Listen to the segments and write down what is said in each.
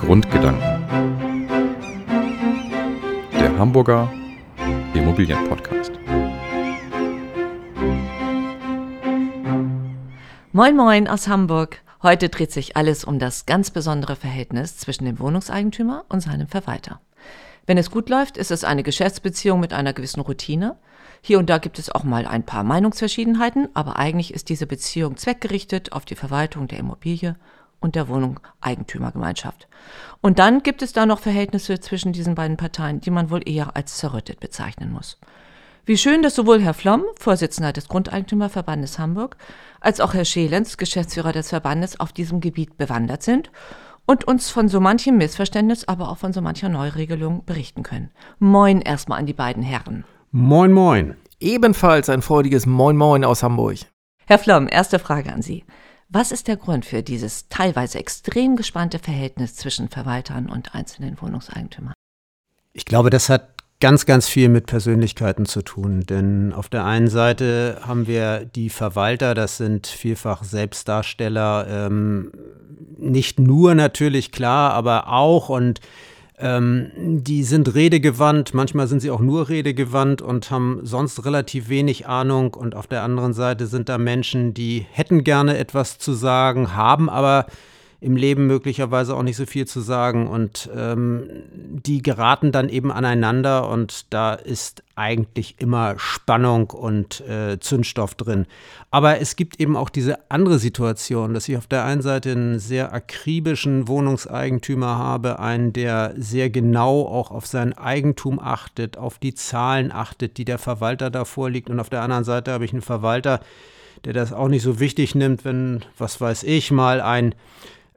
Grundgedanken. Der Hamburger Immobilienpodcast. Moin Moin aus Hamburg. Heute dreht sich alles um das ganz besondere Verhältnis zwischen dem Wohnungseigentümer und seinem Verwalter. Wenn es gut läuft, ist es eine Geschäftsbeziehung mit einer gewissen Routine. Hier und da gibt es auch mal ein paar Meinungsverschiedenheiten, aber eigentlich ist diese Beziehung zweckgerichtet auf die Verwaltung der Immobilie und der Wohnung-Eigentümergemeinschaft. Und dann gibt es da noch Verhältnisse zwischen diesen beiden Parteien, die man wohl eher als zerrüttet bezeichnen muss. Wie schön, dass sowohl Herr Flom, Vorsitzender des Grundeigentümerverbandes Hamburg, als auch Herr Schelenz, Geschäftsführer des Verbandes, auf diesem Gebiet bewandert sind und uns von so manchem Missverständnis, aber auch von so mancher Neuregelung berichten können. Moin erstmal an die beiden Herren. Moin, moin. Ebenfalls ein freudiges Moin Moin aus Hamburg. Herr Flom, erste Frage an Sie. Was ist der Grund für dieses teilweise extrem gespannte Verhältnis zwischen Verwaltern und einzelnen Wohnungseigentümern? Ich glaube, das hat ganz, ganz viel mit Persönlichkeiten zu tun. Denn auf der einen Seite haben wir die Verwalter, das sind vielfach Selbstdarsteller, ähm, nicht nur natürlich klar, aber auch und ähm, die sind redegewandt, manchmal sind sie auch nur redegewandt und haben sonst relativ wenig Ahnung. Und auf der anderen Seite sind da Menschen, die hätten gerne etwas zu sagen, haben aber im Leben möglicherweise auch nicht so viel zu sagen und ähm, die geraten dann eben aneinander und da ist eigentlich immer Spannung und äh, Zündstoff drin. Aber es gibt eben auch diese andere Situation, dass ich auf der einen Seite einen sehr akribischen Wohnungseigentümer habe, einen, der sehr genau auch auf sein Eigentum achtet, auf die Zahlen achtet, die der Verwalter da vorliegt und auf der anderen Seite habe ich einen Verwalter, der das auch nicht so wichtig nimmt, wenn, was weiß ich, mal ein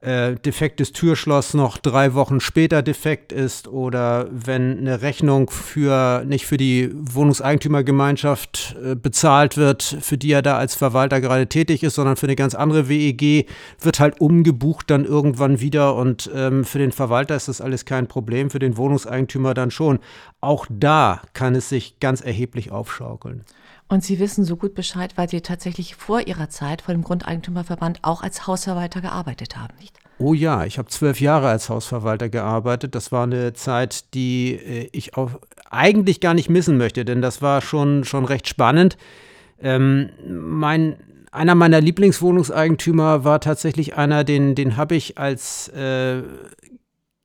äh, defektes Türschloss noch drei Wochen später defekt ist oder wenn eine Rechnung für nicht für die Wohnungseigentümergemeinschaft äh, bezahlt wird, für die er da als Verwalter gerade tätig ist, sondern für eine ganz andere WEG, wird halt umgebucht dann irgendwann wieder und ähm, für den Verwalter ist das alles kein Problem, für den Wohnungseigentümer dann schon. Auch da kann es sich ganz erheblich aufschaukeln. Und Sie wissen so gut Bescheid, weil Sie tatsächlich vor Ihrer Zeit vor dem Grundeigentümerverband auch als Hausverwalter gearbeitet haben, nicht? Oh ja, ich habe zwölf Jahre als Hausverwalter gearbeitet. Das war eine Zeit, die äh, ich auch eigentlich gar nicht missen möchte, denn das war schon, schon recht spannend. Ähm, mein, einer meiner Lieblingswohnungseigentümer war tatsächlich einer, den, den habe ich als äh,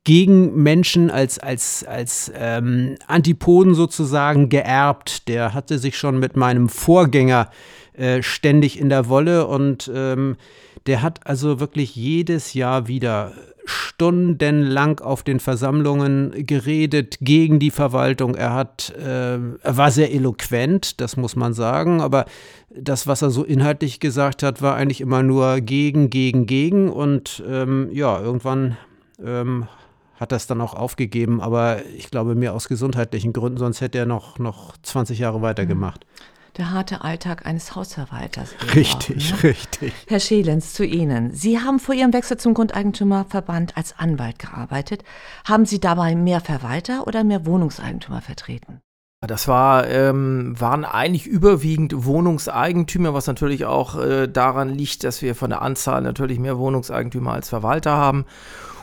gegen Menschen als, als, als ähm, Antipoden sozusagen geerbt. Der hatte sich schon mit meinem Vorgänger äh, ständig in der Wolle und ähm, der hat also wirklich jedes Jahr wieder stundenlang auf den Versammlungen geredet gegen die Verwaltung. Er hat, äh, war sehr eloquent, das muss man sagen, aber das, was er so inhaltlich gesagt hat, war eigentlich immer nur gegen, gegen, gegen. Und ähm, ja, irgendwann ähm, hat das dann auch aufgegeben, aber ich glaube mehr aus gesundheitlichen Gründen, sonst hätte er noch, noch 20 Jahre weitergemacht. Der harte Alltag eines Hausverwalters. Richtig, auch, ne? richtig. Herr Schelenz, zu Ihnen. Sie haben vor Ihrem Wechsel zum Grundeigentümerverband als Anwalt gearbeitet. Haben Sie dabei mehr Verwalter oder mehr Wohnungseigentümer vertreten? Das war, ähm, waren eigentlich überwiegend Wohnungseigentümer, was natürlich auch äh, daran liegt, dass wir von der Anzahl natürlich mehr Wohnungseigentümer als Verwalter haben.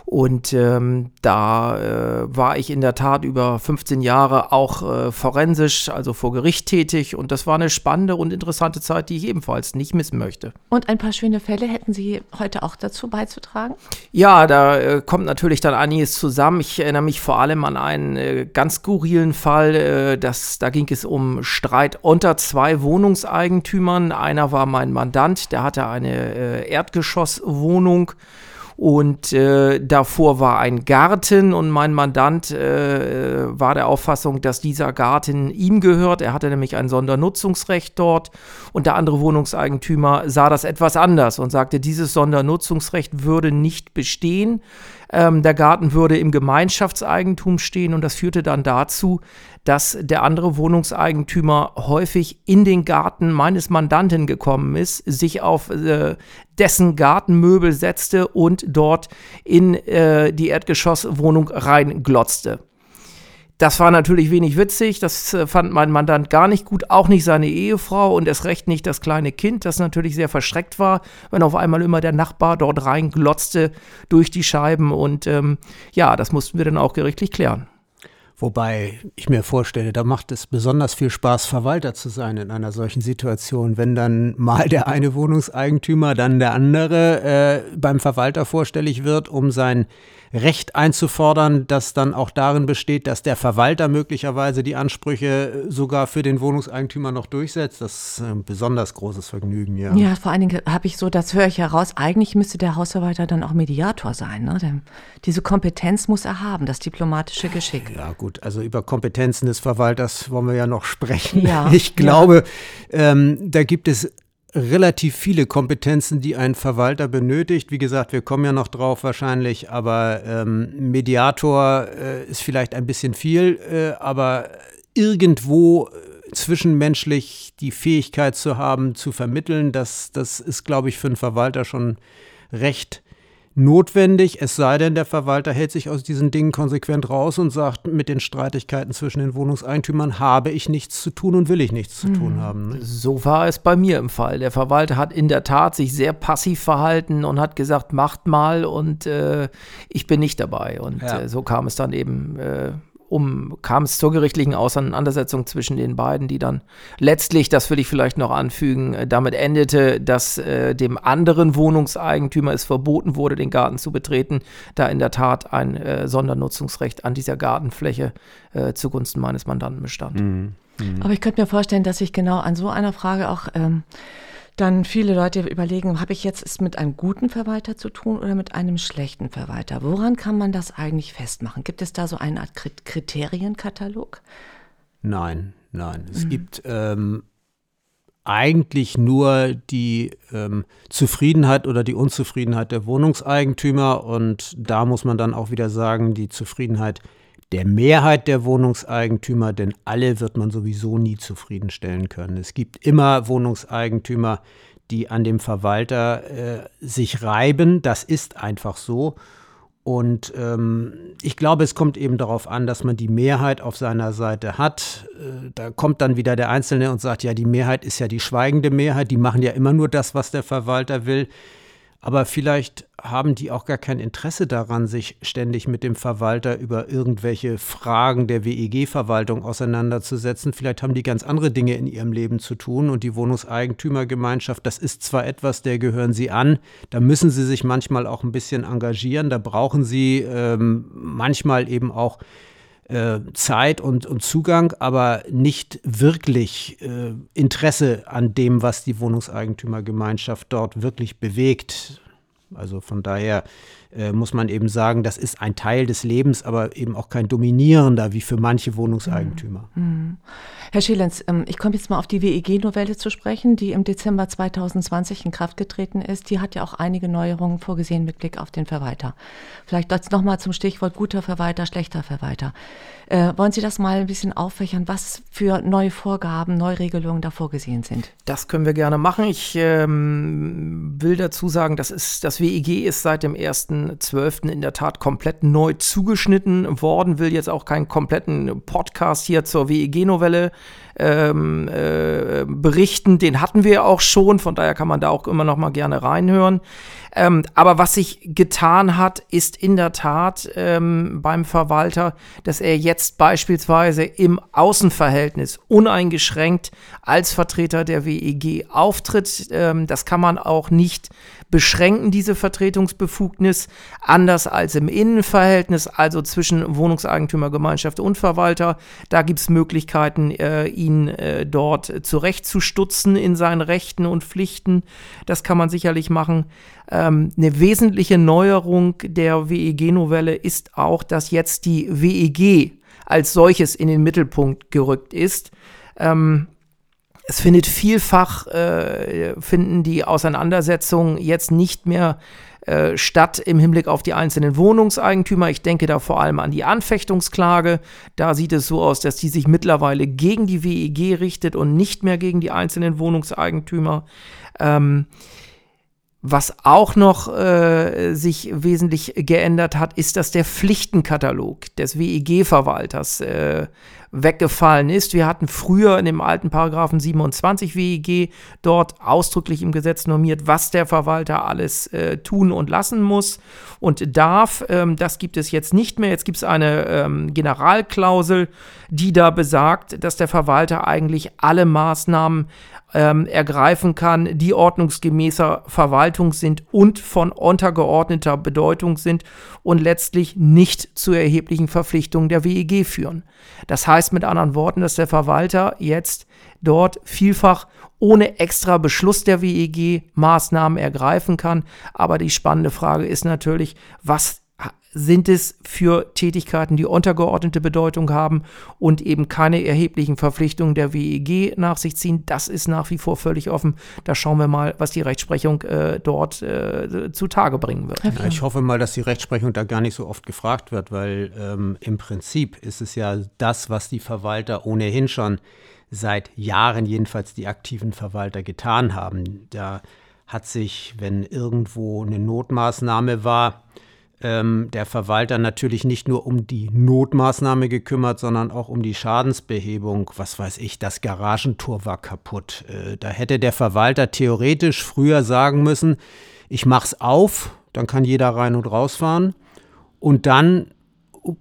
Und ähm, da äh, war ich in der Tat über 15 Jahre auch äh, forensisch, also vor Gericht tätig. Und das war eine spannende und interessante Zeit, die ich ebenfalls nicht missen möchte. Und ein paar schöne Fälle hätten Sie heute auch dazu beizutragen? Ja, da äh, kommt natürlich dann einiges zusammen. Ich erinnere mich vor allem an einen äh, ganz skurrilen Fall. Äh, das, da ging es um Streit unter zwei Wohnungseigentümern. Einer war mein Mandant, der hatte eine äh, Erdgeschosswohnung. Und äh, davor war ein Garten und mein Mandant äh, war der Auffassung, dass dieser Garten ihm gehört. Er hatte nämlich ein Sondernutzungsrecht dort und der andere Wohnungseigentümer sah das etwas anders und sagte, dieses Sondernutzungsrecht würde nicht bestehen. Ähm, der Garten würde im Gemeinschaftseigentum stehen und das führte dann dazu, dass der andere Wohnungseigentümer häufig in den Garten meines Mandanten gekommen ist, sich auf äh, dessen Gartenmöbel setzte und dort in äh, die Erdgeschosswohnung reinglotzte. das war natürlich wenig witzig, das äh, fand mein Mandant gar nicht gut, auch nicht seine Ehefrau und erst recht nicht das kleine Kind, das natürlich sehr verschreckt war, wenn auf einmal immer der Nachbar dort reinglotzte durch die Scheiben und ähm, ja, das mussten wir dann auch gerichtlich klären. Wobei ich mir vorstelle, da macht es besonders viel Spaß, Verwalter zu sein in einer solchen Situation, wenn dann mal der eine Wohnungseigentümer, dann der andere äh, beim Verwalter vorstellig wird, um sein Recht einzufordern, das dann auch darin besteht, dass der Verwalter möglicherweise die Ansprüche sogar für den Wohnungseigentümer noch durchsetzt. Das ist ein besonders großes Vergnügen, ja. Ja, vor allen Dingen habe ich so, das höre ich heraus, eigentlich müsste der Hausverwalter dann auch Mediator sein. Ne? Denn diese Kompetenz muss er haben, das diplomatische Geschick. Ja, gut, also über Kompetenzen des Verwalters wollen wir ja noch sprechen. Ja, ich glaube, ja. ähm, da gibt es relativ viele Kompetenzen, die ein Verwalter benötigt. Wie gesagt, wir kommen ja noch drauf wahrscheinlich, aber ähm, Mediator äh, ist vielleicht ein bisschen viel, äh, aber irgendwo äh, zwischenmenschlich die Fähigkeit zu haben, zu vermitteln, das, das ist, glaube ich, für einen Verwalter schon recht notwendig, es sei denn, der Verwalter hält sich aus diesen Dingen konsequent raus und sagt, mit den Streitigkeiten zwischen den Wohnungseigentümern habe ich nichts zu tun und will ich nichts zu tun hm. haben. Ne? So war es bei mir im Fall. Der Verwalter hat in der Tat sich sehr passiv verhalten und hat gesagt, macht mal und äh, ich bin nicht dabei. Und ja. äh, so kam es dann eben äh, um, kam es zur gerichtlichen Auseinandersetzung zwischen den beiden, die dann letztlich, das will ich vielleicht noch anfügen, äh, damit endete, dass äh, dem anderen Wohnungseigentümer es verboten wurde, den Garten zu betreten, da in der Tat ein äh, Sondernutzungsrecht an dieser Gartenfläche äh, zugunsten meines Mandanten bestand. Mhm. Mhm. Aber ich könnte mir vorstellen, dass ich genau an so einer Frage auch ähm, dann viele Leute überlegen, habe ich jetzt es mit einem guten Verwalter zu tun oder mit einem schlechten Verwalter? Woran kann man das eigentlich festmachen? Gibt es da so eine Art Kriterienkatalog? Nein, nein. Es mhm. gibt ähm, eigentlich nur die ähm, Zufriedenheit oder die Unzufriedenheit der Wohnungseigentümer und da muss man dann auch wieder sagen, die Zufriedenheit der Mehrheit der Wohnungseigentümer, denn alle wird man sowieso nie zufriedenstellen können. Es gibt immer Wohnungseigentümer, die an dem Verwalter äh, sich reiben. Das ist einfach so. Und ähm, ich glaube, es kommt eben darauf an, dass man die Mehrheit auf seiner Seite hat. Äh, da kommt dann wieder der Einzelne und sagt, ja, die Mehrheit ist ja die schweigende Mehrheit, die machen ja immer nur das, was der Verwalter will. Aber vielleicht haben die auch gar kein Interesse daran, sich ständig mit dem Verwalter über irgendwelche Fragen der WEG-Verwaltung auseinanderzusetzen. Vielleicht haben die ganz andere Dinge in ihrem Leben zu tun. Und die Wohnungseigentümergemeinschaft, das ist zwar etwas, der gehören sie an, da müssen sie sich manchmal auch ein bisschen engagieren, da brauchen sie ähm, manchmal eben auch äh, Zeit und, und Zugang, aber nicht wirklich äh, Interesse an dem, was die Wohnungseigentümergemeinschaft dort wirklich bewegt. Also von daher äh, muss man eben sagen, das ist ein Teil des Lebens, aber eben auch kein dominierender wie für manche Wohnungseigentümer. Mhm. mhm. Herr Schelenz, ähm, ich komme jetzt mal auf die WEG-Novelle zu sprechen, die im Dezember 2020 in Kraft getreten ist. Die hat ja auch einige Neuerungen vorgesehen mit Blick auf den Verwalter. Vielleicht jetzt nochmal zum Stichwort guter Verwalter, schlechter Verwalter. Äh, wollen Sie das mal ein bisschen auffächern, was für neue Vorgaben, Neuregelungen da vorgesehen sind? Das können wir gerne machen. Ich ähm, will dazu sagen, das, ist, das WEG ist seit dem 1.12. in der Tat komplett neu zugeschnitten worden, will jetzt auch keinen kompletten Podcast hier zur WEG-Novelle ähm, äh, berichten. Den hatten wir auch schon, von daher kann man da auch immer noch mal gerne reinhören. Ähm, aber was sich getan hat, ist in der Tat ähm, beim Verwalter, dass er jetzt beispielsweise im Außenverhältnis uneingeschränkt als Vertreter der WEG auftritt. Ähm, das kann man auch nicht beschränken diese Vertretungsbefugnis anders als im Innenverhältnis, also zwischen Wohnungseigentümergemeinschaft und Verwalter. Da gibt es Möglichkeiten, äh, ihn äh, dort zurechtzustutzen in seinen Rechten und Pflichten. Das kann man sicherlich machen. Ähm, eine wesentliche Neuerung der WEG-Novelle ist auch, dass jetzt die WEG als solches in den Mittelpunkt gerückt ist. Ähm, es findet vielfach, äh, finden die Auseinandersetzungen jetzt nicht mehr äh, statt im Hinblick auf die einzelnen Wohnungseigentümer. Ich denke da vor allem an die Anfechtungsklage. Da sieht es so aus, dass die sich mittlerweile gegen die WEG richtet und nicht mehr gegen die einzelnen Wohnungseigentümer. Ähm, Was auch noch äh, sich wesentlich geändert hat, ist, dass der Pflichtenkatalog des WEG-Verwalters äh, weggefallen ist. Wir hatten früher in dem alten Paragraphen 27 WEG dort ausdrücklich im Gesetz normiert, was der Verwalter alles äh, tun und lassen muss und darf. Ähm, das gibt es jetzt nicht mehr. Jetzt gibt es eine ähm, Generalklausel, die da besagt, dass der Verwalter eigentlich alle Maßnahmen ähm, ergreifen kann, die ordnungsgemäßer Verwaltung sind und von untergeordneter Bedeutung sind und letztlich nicht zu erheblichen Verpflichtungen der WEG führen. Das heißt mit anderen Worten, dass der Verwalter jetzt dort vielfach ohne extra Beschluss der WEG Maßnahmen ergreifen kann. Aber die spannende Frage ist natürlich, was sind es für Tätigkeiten, die untergeordnete Bedeutung haben und eben keine erheblichen Verpflichtungen der WEG nach sich ziehen. Das ist nach wie vor völlig offen. Da schauen wir mal, was die Rechtsprechung äh, dort äh, zutage bringen wird. Ja, ich hoffe mal, dass die Rechtsprechung da gar nicht so oft gefragt wird, weil ähm, im Prinzip ist es ja das, was die Verwalter ohnehin schon seit Jahren, jedenfalls die aktiven Verwalter, getan haben. Da hat sich, wenn irgendwo eine Notmaßnahme war, ähm, der Verwalter natürlich nicht nur um die Notmaßnahme gekümmert, sondern auch um die Schadensbehebung. Was weiß ich, das Garagentor war kaputt. Äh, da hätte der Verwalter theoretisch früher sagen müssen, ich mach's auf, dann kann jeder rein und rausfahren. Und dann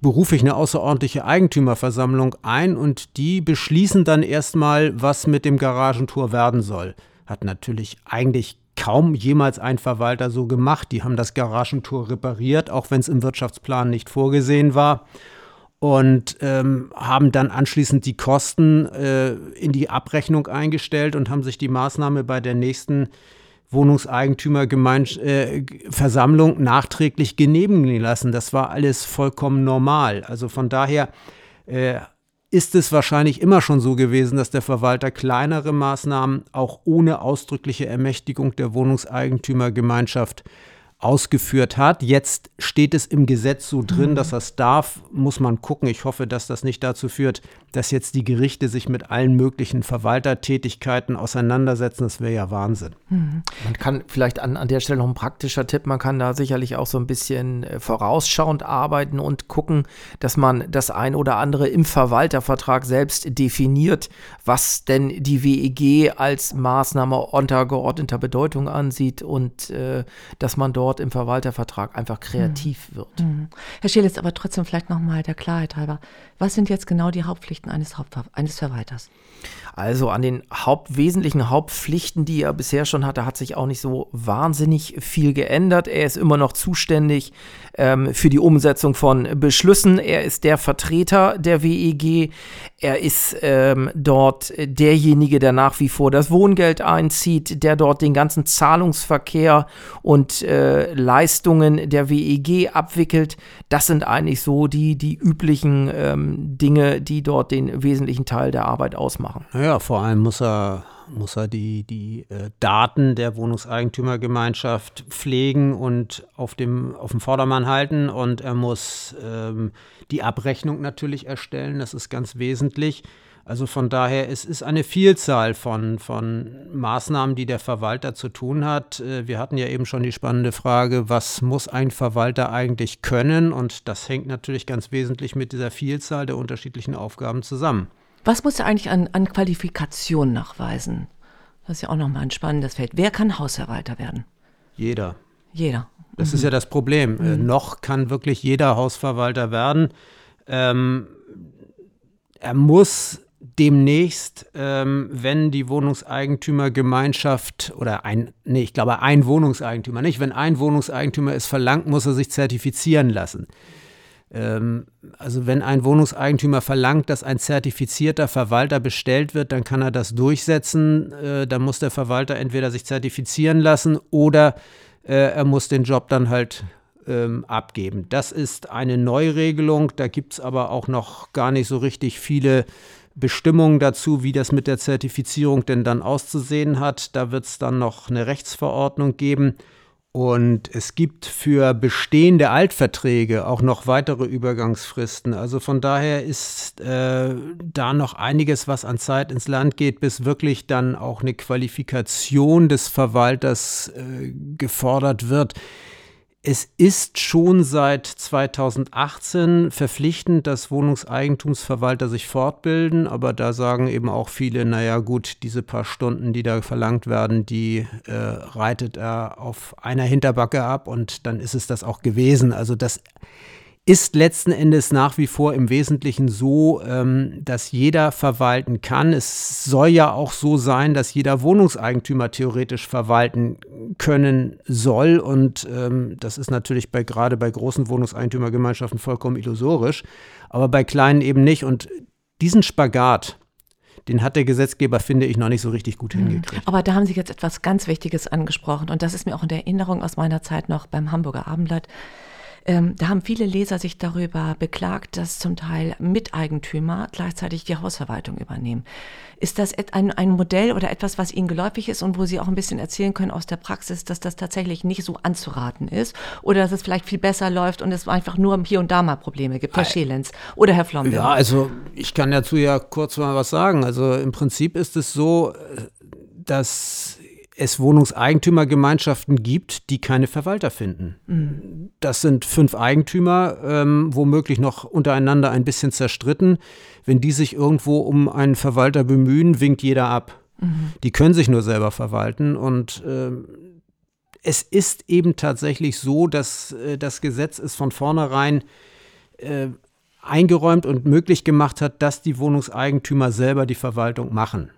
berufe ich eine außerordentliche Eigentümerversammlung ein und die beschließen dann erstmal, was mit dem Garagentor werden soll. Hat natürlich eigentlich kaum jemals ein Verwalter so gemacht. Die haben das Garagentor repariert, auch wenn es im Wirtschaftsplan nicht vorgesehen war. Und ähm, haben dann anschließend die Kosten äh, in die Abrechnung eingestellt und haben sich die Maßnahme bei der nächsten Wohnungseigentümerversammlung äh, nachträglich genehmigen lassen. Das war alles vollkommen normal. Also von daher äh, ist es wahrscheinlich immer schon so gewesen, dass der Verwalter kleinere Maßnahmen auch ohne ausdrückliche Ermächtigung der Wohnungseigentümergemeinschaft ausgeführt hat. Jetzt steht es im Gesetz so drin, mhm. dass das darf, muss man gucken. Ich hoffe, dass das nicht dazu führt, dass jetzt die Gerichte sich mit allen möglichen Verwaltertätigkeiten auseinandersetzen. Das wäre ja Wahnsinn. Mhm. Man kann vielleicht an, an der Stelle noch ein praktischer Tipp, man kann da sicherlich auch so ein bisschen äh, vorausschauend arbeiten und gucken, dass man das ein oder andere im Verwaltervertrag selbst definiert, was denn die WEG als Maßnahme untergeordneter Bedeutung ansieht und äh, dass man dort dort im Verwaltervertrag einfach kreativ mhm. wird. Mhm. Herr Scheel, jetzt aber trotzdem vielleicht nochmal der Klarheit halber. Was sind jetzt genau die Hauptpflichten eines, Hauptver eines Verwalters? Also an den Haupt wesentlichen Hauptpflichten, die er bisher schon hatte, hat sich auch nicht so wahnsinnig viel geändert. Er ist immer noch zuständig ähm, für die Umsetzung von Beschlüssen. Er ist der Vertreter der WEG. Er ist ähm, dort derjenige, der nach wie vor das Wohngeld einzieht, der dort den ganzen Zahlungsverkehr und äh, Leistungen der WEG abwickelt. Das sind eigentlich so die, die üblichen ähm, Dinge, die dort den wesentlichen Teil der Arbeit ausmachen. Ja, vor allem muss er muss er die, die äh, Daten der Wohnungseigentümergemeinschaft pflegen und auf dem, auf dem Vordermann halten und er muss ähm, die Abrechnung natürlich erstellen, das ist ganz wesentlich. Also von daher, es ist eine Vielzahl von, von Maßnahmen, die der Verwalter zu tun hat. Äh, wir hatten ja eben schon die spannende Frage, was muss ein Verwalter eigentlich können? Und das hängt natürlich ganz wesentlich mit dieser Vielzahl der unterschiedlichen Aufgaben zusammen. Was muss er eigentlich an, an Qualifikation nachweisen? Das ist ja auch nochmal ein spannendes Feld. Wer kann Hausverwalter werden? Jeder. Jeder. Das mhm. ist ja das Problem. Äh, mhm. Äh, noch kann wirklich jeder Hausverwalter werden. Ähm, er muss demnächst, ähm, wenn die Wohnungseigentümergemeinschaft oder ein, nee, ich glaube ein Wohnungseigentümer, nicht, wenn ein Wohnungseigentümer es verlangt, muss er sich zertifizieren lassen. Ähm, also wenn ein Wohnungseigentümer verlangt, dass ein zertifizierter Verwalter bestellt wird, dann kann er das durchsetzen. Äh, dann muss der Verwalter entweder sich zertifizieren lassen oder äh, er muss den Job dann halt ähm, abgeben. Das ist eine Neuregelung. Da gibt es aber auch noch gar nicht so richtig viele Bestimmungen dazu, wie das mit der Zertifizierung denn dann auszusehen hat. Da wird es dann noch eine Rechtsverordnung geben. Und es gibt für bestehende Altverträge auch noch weitere Übergangsfristen. Also von daher ist äh, da noch einiges, was an Zeit ins Land geht, bis wirklich dann auch eine Qualifikation des Verwalters äh, gefordert wird. Es ist schon seit 2018 verpflichtend, dass Wohnungseigentumsverwalter sich fortbilden, aber da sagen eben auch viele, naja gut, diese paar Stunden, die da verlangt werden, die äh, reitet er auf einer Hinterbacke ab und dann ist es das auch gewesen. Also das ist letzten Endes nach wie vor im Wesentlichen so, ähm, dass jeder verwalten kann. Es soll ja auch so sein, dass jeder Wohnungseigentümer theoretisch verwalten können soll. Und ähm, das ist natürlich bei, gerade bei großen Wohnungseigentümergemeinschaften vollkommen illusorisch, aber bei kleinen eben nicht. Und diesen Spagat, den hat der Gesetzgeber, finde ich, noch nicht so richtig gut mhm. hingekriegt. Aber da haben Sie jetzt etwas ganz Wichtiges angesprochen und das ist mir auch in der Erinnerung aus meiner Zeit noch beim Hamburger Abendblatt. Ähm, da haben viele Leser sich darüber beklagt, dass zum Teil Miteigentümer gleichzeitig die Hausverwaltung übernehmen. Ist das ein, ein Modell oder etwas, was Ihnen geläufig ist und wo Sie auch ein bisschen erzählen können aus der Praxis, dass das tatsächlich nicht so anzuraten ist oder dass es vielleicht viel besser läuft und es einfach nur hier und da mal Probleme gibt? Herr Schelens oder Herr Flombe? Ja, also ich kann dazu ja kurz mal was sagen. Also im Prinzip ist es so, äh, dass es Wohnungseigentümergemeinschaften gibt, die keine Verwalter finden. Mhm. Das sind fünf Eigentümer, ähm, womöglich noch untereinander ein bisschen zerstritten. Wenn die sich irgendwo um einen Verwalter bemühen, winkt jeder ab. Mhm. Die können sich nur selber verwalten und ähm, es ist eben tatsächlich so, dass äh, das Gesetz es von vornherein äh, eingeräumt und möglich gemacht hat, dass die Wohnungseigentümer selber die Verwaltung machen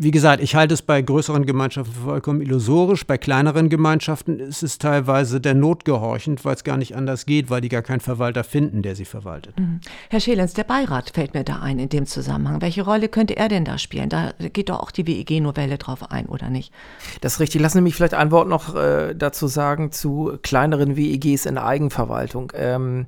wie gesagt, ich halte es bei größeren Gemeinschaften vollkommen illusorisch. Bei kleineren Gemeinschaften ist es teilweise der Not gehorchend, weil es gar nicht anders geht, weil die gar keinen Verwalter finden, der sie verwaltet. Mhm. Herr Schelens, der Beirat fällt mir da ein in dem Zusammenhang. Welche Rolle könnte er denn da spielen? Da geht doch auch die WEG-Novelle drauf ein, oder nicht? Das ist richtig. Lassen Sie mich vielleicht ein Wort noch äh, dazu sagen zu kleineren WEGs in Eigenverwaltung. Ähm,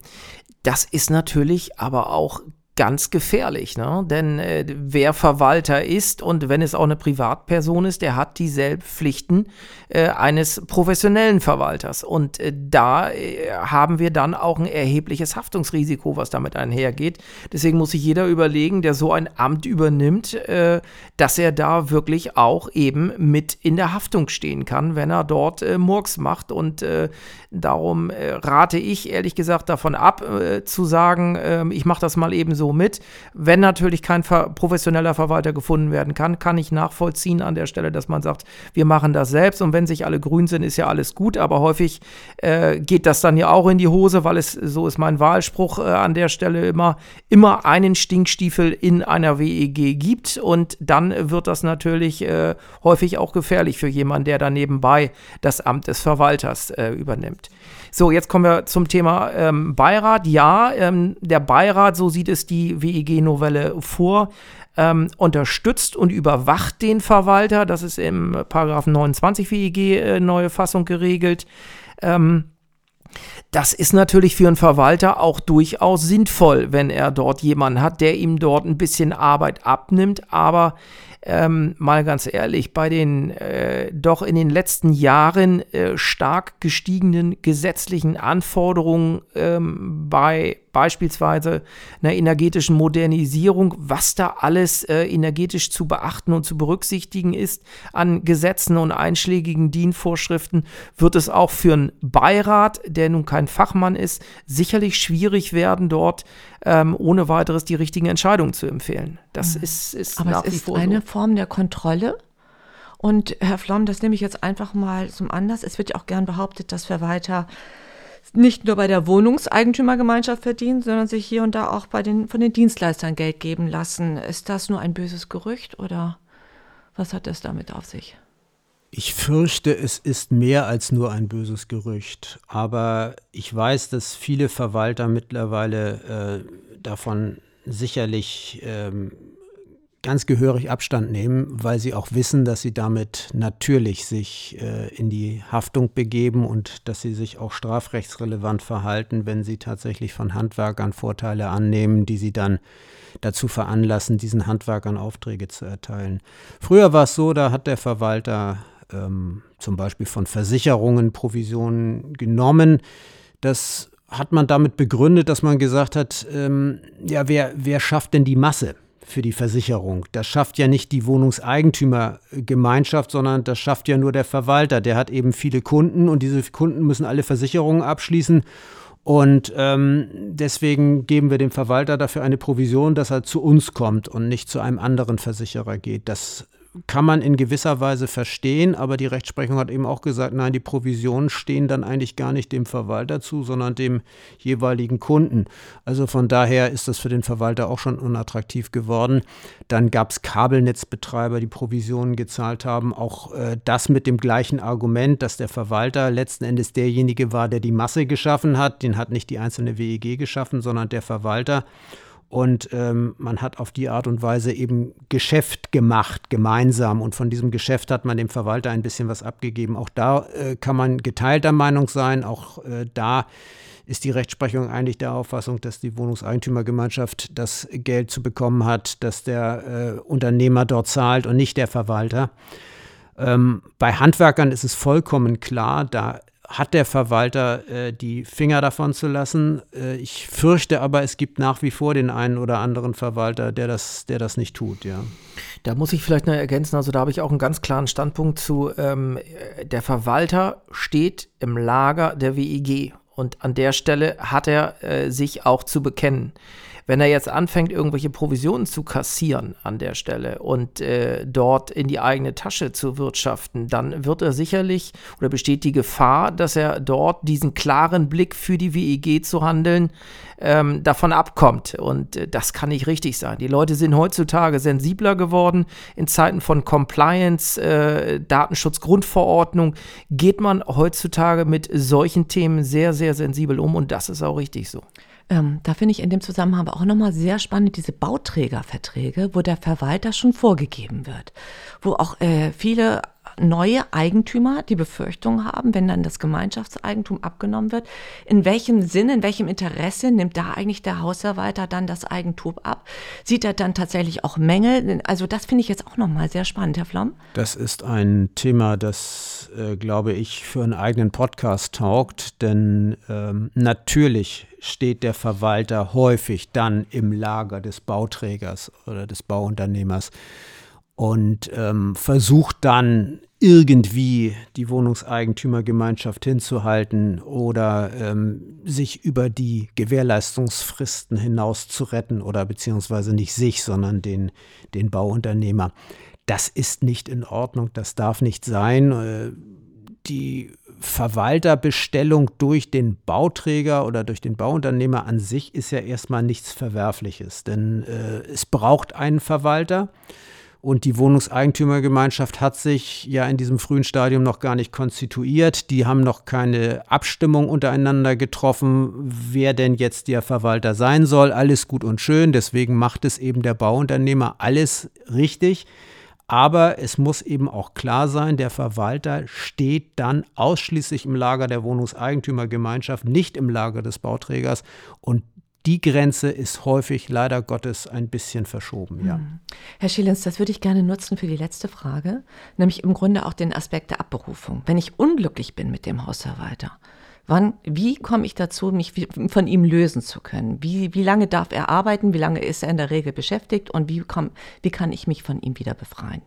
das ist natürlich aber auch ganz gefährlich, ne? denn äh, wer Verwalter ist und wenn es auch eine Privatperson ist, der hat dieselben Pflichten äh, eines professionellen Verwalters. Und äh, da äh, haben wir dann auch ein erhebliches Haftungsrisiko, was damit einhergeht. Deswegen muss sich jeder überlegen, der so ein Amt übernimmt, äh, dass er da wirklich auch eben mit in der Haftung stehen kann, wenn er dort äh, Murks macht. Und darum rate ich ehrlich gesagt davon ab, zu sagen, ähm, ich mache das mal eben so mit. Wenn natürlich kein ver professioneller Verwalter gefunden werden kann, kann ich nachvollziehen an der Stelle, dass man sagt, wir machen das selbst und wenn sich alle grün sind, ist ja alles gut, aber häufig äh, geht das dann ja auch in die Hose, weil es, so ist mein Wahlspruch äh, an der Stelle immer, immer einen Stinkstiefel in einer WEG gibt und dann wird das natürlich äh, häufig auch gefährlich für jemanden, der da nebenbei das Amt des Verwalters äh, übernimmt. So, jetzt kommen wir zum Thema ähm, Beirat. Ja, ähm, der Beirat, so sieht es die WEG-Novelle vor, ähm, unterstützt und überwacht den Verwalter. Das ist im Paragraphen 29 WEG äh, neue Fassung geregelt. Ähm, das ist natürlich für einen Verwalter auch durchaus sinnvoll, wenn er dort jemanden hat, der ihm dort ein bisschen Arbeit abnimmt, aber ähm, mal ganz ehrlich, bei den äh, doch in den letzten Jahren äh, stark gestiegenen gesetzlichen Anforderungen ähm, bei beispielsweise einer energetischen Modernisierung, was da alles äh, energetisch zu beachten und zu berücksichtigen ist an Gesetzen und einschlägigen DIN-Vorschriften, wird es auch für einen Beirat, der nun kein Fachmann ist, sicherlich schwierig werden, dort ähm, ohne weiteres die richtigen Entscheidungen zu empfehlen. Das mhm. ist, ist Aber es ist eine so. Form der Kontrolle. Und Herr Flom, das nehme ich jetzt einfach mal zum Anlass. Es wird ja auch gern behauptet, dass Verwalter nicht nur bei der Wohnungseigentümergemeinschaft verdienen, sondern sich hier und da auch bei den, von den Dienstleistern Geld geben lassen. Ist das nur ein böses Gerücht oder was hat das damit auf sich? Ich fürchte, es ist mehr als nur ein böses Gerücht. Aber ich weiß, dass viele Verwalter mittlerweile äh, davon sicherlich ähm, ganz gehörig Abstand nehmen, weil sie auch wissen, dass sie damit natürlich sich äh, in die Haftung begeben und dass sie sich auch strafrechtsrelevant verhalten, wenn sie tatsächlich von Handwerkern Vorteile annehmen, die sie dann dazu veranlassen, diesen Handwerkern Aufträge zu erteilen. Früher war es so, da hat der Verwalter ähm, zum Beispiel von Versicherungen Provisionen genommen. Das hat man damit begründet, dass man gesagt hat, ähm, ja, wer, wer schafft denn die Masse? Für die Versicherung. Das schafft ja nicht die Wohnungseigentümergemeinschaft, sondern das schafft ja nur der Verwalter. Der hat eben viele Kunden und diese Kunden müssen alle Versicherungen abschließen. Und ähm, deswegen geben wir dem Verwalter dafür eine Provision, dass er zu uns kommt und nicht zu einem anderen Versicherer geht. Das kann man in gewisser Weise verstehen, aber die Rechtsprechung hat eben auch gesagt, nein, die Provisionen stehen dann eigentlich gar nicht dem Verwalter zu, sondern dem jeweiligen Kunden. Also von daher ist das für den Verwalter auch schon unattraktiv geworden. Dann gab es Kabelnetzbetreiber, die Provisionen gezahlt haben. Auch äh, das mit dem gleichen Argument, dass der Verwalter letzten Endes derjenige war, der die Masse geschaffen hat. Den hat nicht die einzelne WEG geschaffen, sondern der Verwalter. Und ähm, man hat auf die Art und Weise eben Geschäft gemacht, gemeinsam. Und von diesem Geschäft hat man dem Verwalter ein bisschen was abgegeben. Auch da äh, kann man geteilter Meinung sein. Auch äh, da ist die Rechtsprechung eigentlich der Auffassung, dass die Wohnungseigentümergemeinschaft das Geld zu bekommen hat, dass der äh, Unternehmer dort zahlt und nicht der Verwalter. Ähm, bei Handwerkern ist es vollkommen klar, da hat der Verwalter äh, die Finger davon zu lassen. Äh, ich fürchte aber, es gibt nach wie vor den einen oder anderen Verwalter, der das, der das nicht tut, ja. Da muss ich vielleicht noch ergänzen, also da habe ich auch einen ganz klaren Standpunkt zu. Ähm, der Verwalter steht im Lager der WIG und an der Stelle hat er äh, sich auch zu bekennen. Wenn er jetzt anfängt, irgendwelche Provisionen zu kassieren an der Stelle und äh, dort in die eigene Tasche zu wirtschaften, dann wird er sicherlich oder besteht die Gefahr, dass er dort diesen klaren Blick für die WEG zu handeln ähm, davon abkommt. Und äh, das kann nicht richtig sein. Die Leute sind heutzutage sensibler geworden. In Zeiten von Compliance, äh, Datenschutzgrundverordnung geht man heutzutage mit solchen Themen sehr, sehr sensibel um und das ist auch richtig so. Ähm, da finde ich in dem Zusammenhang auch nochmal sehr spannend diese Bauträgerverträge, wo der Verwalter schon vorgegeben wird, wo auch äh, viele neue Eigentümer die Befürchtung haben, wenn dann das Gemeinschaftseigentum abgenommen wird, in welchem Sinn, in welchem Interesse nimmt da eigentlich der Hausverwalter dann das Eigentum ab? Sieht er dann tatsächlich auch Mängel? Also das finde ich jetzt auch nochmal sehr spannend, Herr Flamm. Das ist ein Thema, das, äh, glaube ich, für einen eigenen Podcast taugt, denn ähm, natürlich steht der Verwalter häufig dann im Lager des Bauträgers oder des Bauunternehmers und ähm, versucht dann irgendwie die Wohnungseigentümergemeinschaft hinzuhalten oder ähm, sich über die Gewährleistungsfristen hinaus zu retten oder beziehungsweise nicht sich, sondern den, den Bauunternehmer. Das ist nicht in Ordnung, das darf nicht sein. Äh, die Verwalterbestellung durch den Bauträger oder durch den Bauunternehmer an sich ist ja erstmal nichts Verwerfliches, denn äh, es braucht einen Verwalter. Und die Wohnungseigentümergemeinschaft hat sich ja in diesem frühen Stadium noch gar nicht konstituiert. Die haben noch keine Abstimmung untereinander getroffen, wer denn jetzt der Verwalter sein soll. Alles gut und schön. Deswegen macht es eben der Bauunternehmer alles richtig. Aber es muss eben auch klar sein, der Verwalter steht dann ausschließlich im Lager der Wohnungseigentümergemeinschaft, nicht im Lager des Bauträgers. Und die Grenze ist häufig leider Gottes ein bisschen verschoben, ja. Hm. Herr Schillens, das würde ich gerne nutzen für die letzte Frage, nämlich im Grunde auch den Aspekt der Abberufung. Wenn ich unglücklich bin mit dem Hausverwalter, wann, wie komme ich dazu, mich von ihm lösen zu können? Wie, wie lange darf er arbeiten? Wie lange ist er in der Regel beschäftigt? Und wie, komm, wie kann ich mich von ihm wieder befreien?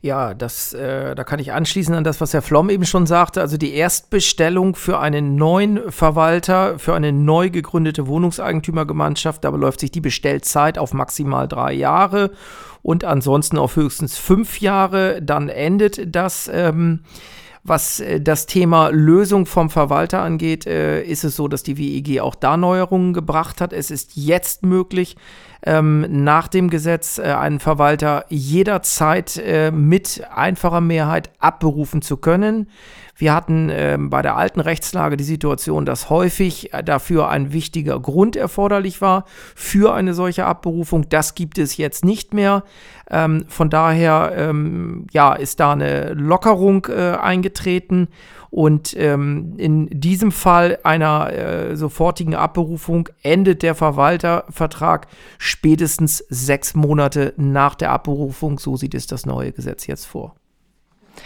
Ja, das, äh, da kann ich anschließen an das, was Herr Flom eben schon sagte. Also die Erstbestellung für einen neuen Verwalter, für eine neu gegründete Wohnungseigentümergemeinschaft, da beläuft sich die Bestellzeit auf maximal drei Jahre und ansonsten auf höchstens fünf Jahre. Dann endet das. Ähm, was äh, das Thema Lösung vom Verwalter angeht, äh, ist es so, dass die WEG auch da Neuerungen gebracht hat. Es ist jetzt möglich, ähm, nach dem Gesetz äh, einen Verwalter jederzeit äh, mit einfacher Mehrheit abberufen zu können. Wir hatten ähm, bei der alten Rechtslage die Situation, dass häufig äh, dafür ein wichtiger Grund erforderlich war für eine solche Abberufung. Das gibt es jetzt nicht mehr. Ähm, von daher ähm, ja, ist da eine Lockerung äh, eingetreten. Und ähm, in diesem Fall einer äh, sofortigen Abberufung endet der Verwaltervertrag spätestens sechs Monate nach der Abberufung. So sieht es das neue Gesetz jetzt vor.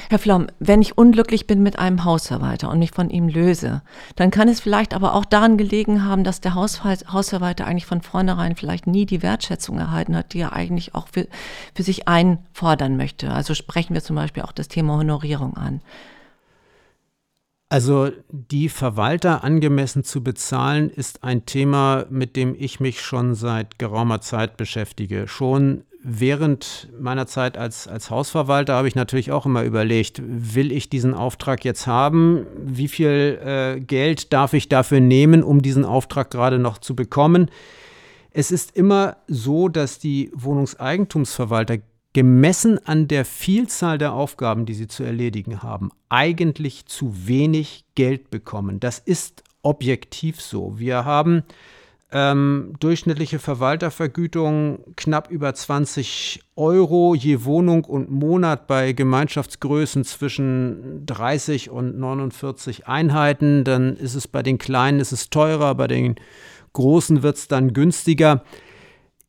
Herr Flom, wenn ich unglücklich bin mit einem Hausverwalter und mich von ihm löse, dann kann es vielleicht aber auch daran gelegen haben, dass der Hausverwalter eigentlich von vornherein vielleicht nie die Wertschätzung erhalten hat, die er eigentlich auch für, für sich einfordern möchte. Also sprechen wir zum Beispiel auch das Thema Honorierung an. Also die Verwalter angemessen zu bezahlen, ist ein Thema, mit dem ich mich schon seit geraumer Zeit beschäftige. Schon während meiner Zeit als, als Hausverwalter habe ich natürlich auch immer überlegt, will ich diesen Auftrag jetzt haben? Wie viel äh, Geld darf ich dafür nehmen, um diesen Auftrag gerade noch zu bekommen? Es ist immer so, dass die Wohnungseigentumsverwalter gemessen an der Vielzahl der Aufgaben, die sie zu erledigen haben, eigentlich zu wenig Geld bekommen. Das ist objektiv so. Wir haben ähm, durchschnittliche Verwaltervergütung knapp über 20 Euro je Wohnung und Monat bei Gemeinschaftsgrößen zwischen 30 und 49 Einheiten. Dann ist es bei den kleinen ist es teurer, bei den großen wird es dann günstiger.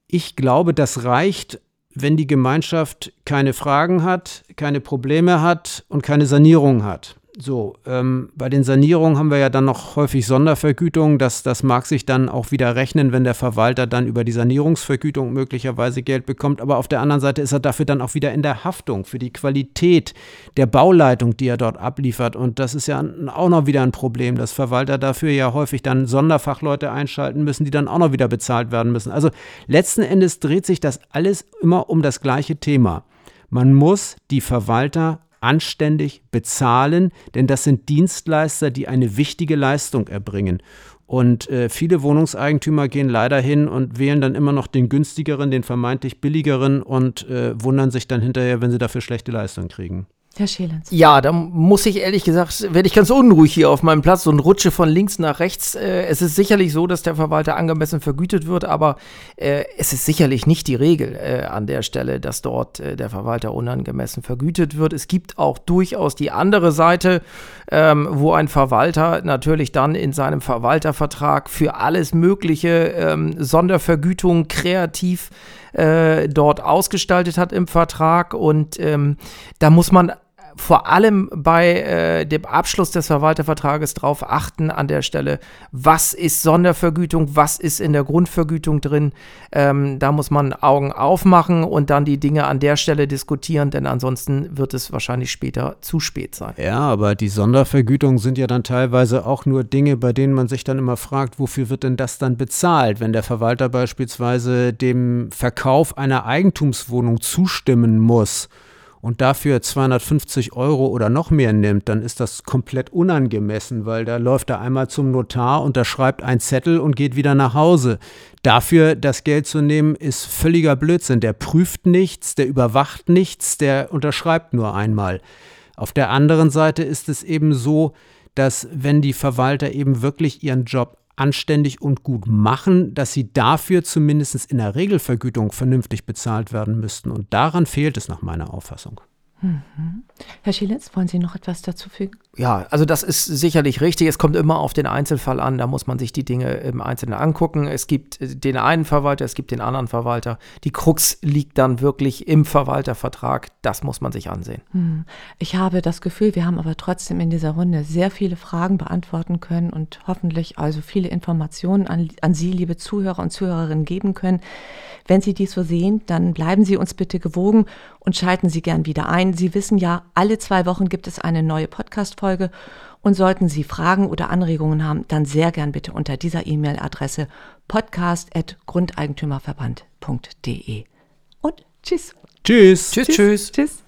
Ich glaube, das reicht wenn die Gemeinschaft keine Fragen hat, keine Probleme hat und keine Sanierung hat. So, ähm, bei den Sanierungen haben wir ja dann noch häufig Sondervergütungen. Das, das mag sich dann auch wieder rechnen, wenn der Verwalter dann über die Sanierungsvergütung möglicherweise Geld bekommt. Aber auf der anderen Seite ist er dafür dann auch wieder in der Haftung für die Qualität der Bauleitung, die er dort abliefert. Und das ist ja auch noch wieder ein Problem, dass Verwalter dafür ja häufig dann Sonderfachleute einschalten müssen, die dann auch noch wieder bezahlt werden müssen. Also letzten Endes dreht sich das alles immer um das gleiche Thema. Man muss die Verwalter anständig bezahlen, denn das sind Dienstleister, die eine wichtige Leistung erbringen. Und äh, viele Wohnungseigentümer gehen leider hin und wählen dann immer noch den günstigeren, den vermeintlich billigeren und äh, wundern sich dann hinterher, wenn sie dafür schlechte Leistung kriegen. Herr Schelens. Ja, da muss ich ehrlich gesagt, werde ich ganz unruhig hier auf meinem Platz und rutsche von links nach rechts. Äh, es ist sicherlich so, dass der Verwalter angemessen vergütet wird, aber äh, es ist sicherlich nicht die Regel äh, an der Stelle, dass dort äh, der Verwalter unangemessen vergütet wird. Es gibt auch durchaus die andere Seite, ähm, wo ein Verwalter natürlich dann in seinem Verwaltervertrag für alles mögliche ähm, Sondervergütung kreativ äh, dort ausgestaltet hat im Vertrag. Und ähm, da muss man vor allem bei äh, dem Abschluss des Verwaltervertrages darauf achten an der Stelle, was ist Sondervergütung, was ist in der Grundvergütung drin. Ähm, da muss man Augen aufmachen und dann die Dinge an der Stelle diskutieren, denn ansonsten wird es wahrscheinlich später zu spät sein. Ja, aber die Sondervergütungen sind ja dann teilweise auch nur Dinge, bei denen man sich dann immer fragt, wofür wird denn das dann bezahlt, wenn der Verwalter beispielsweise dem Verkauf einer Eigentumswohnung zustimmen muss und dafür 250 Euro oder noch mehr nimmt, dann ist das komplett unangemessen, weil da läuft er einmal zum Notar, unterschreibt einen Zettel und geht wieder nach Hause. Dafür das Geld zu nehmen, ist völliger Blödsinn. Der prüft nichts, der überwacht nichts, der unterschreibt nur einmal. Auf der anderen Seite ist es eben so, dass wenn die Verwalter eben wirklich ihren Job anständig und gut machen, dass sie dafür zumindest in der Regelvergütung vernünftig bezahlt werden müssten. Und daran fehlt es nach meiner Auffassung. Mhm. Herr Schielitz, wollen Sie noch etwas dazu fügen? Ja, also das ist sicherlich richtig. Es kommt immer auf den Einzelfall an. Da muss man sich die Dinge im Einzelnen angucken. Es gibt äh, den einen Verwalter, es gibt den anderen Verwalter. Die Krux liegt dann wirklich im Verwaltervertrag. Das muss man sich ansehen. Hm. Ich habe das Gefühl, wir haben aber trotzdem in dieser Runde sehr viele Fragen beantworten können und hoffentlich also viele Informationen an, an Sie, liebe Zuhörer und Zuhörerinnen, geben können. Wenn Sie dies so sehen, dann bleiben Sie uns bitte gewogen und schalten Sie gern wieder ein. Sie wissen ja, alle zwei Wochen gibt es eine neue Podcast-Folge und sollten Sie Fragen oder Anregungen haben, dann sehr gern bitte unter dieser E-Mail-Adresse podcast.grundeigentümerverband.de. Und tschüss. Tschüss. Tschüss. Tschüss. tschüss.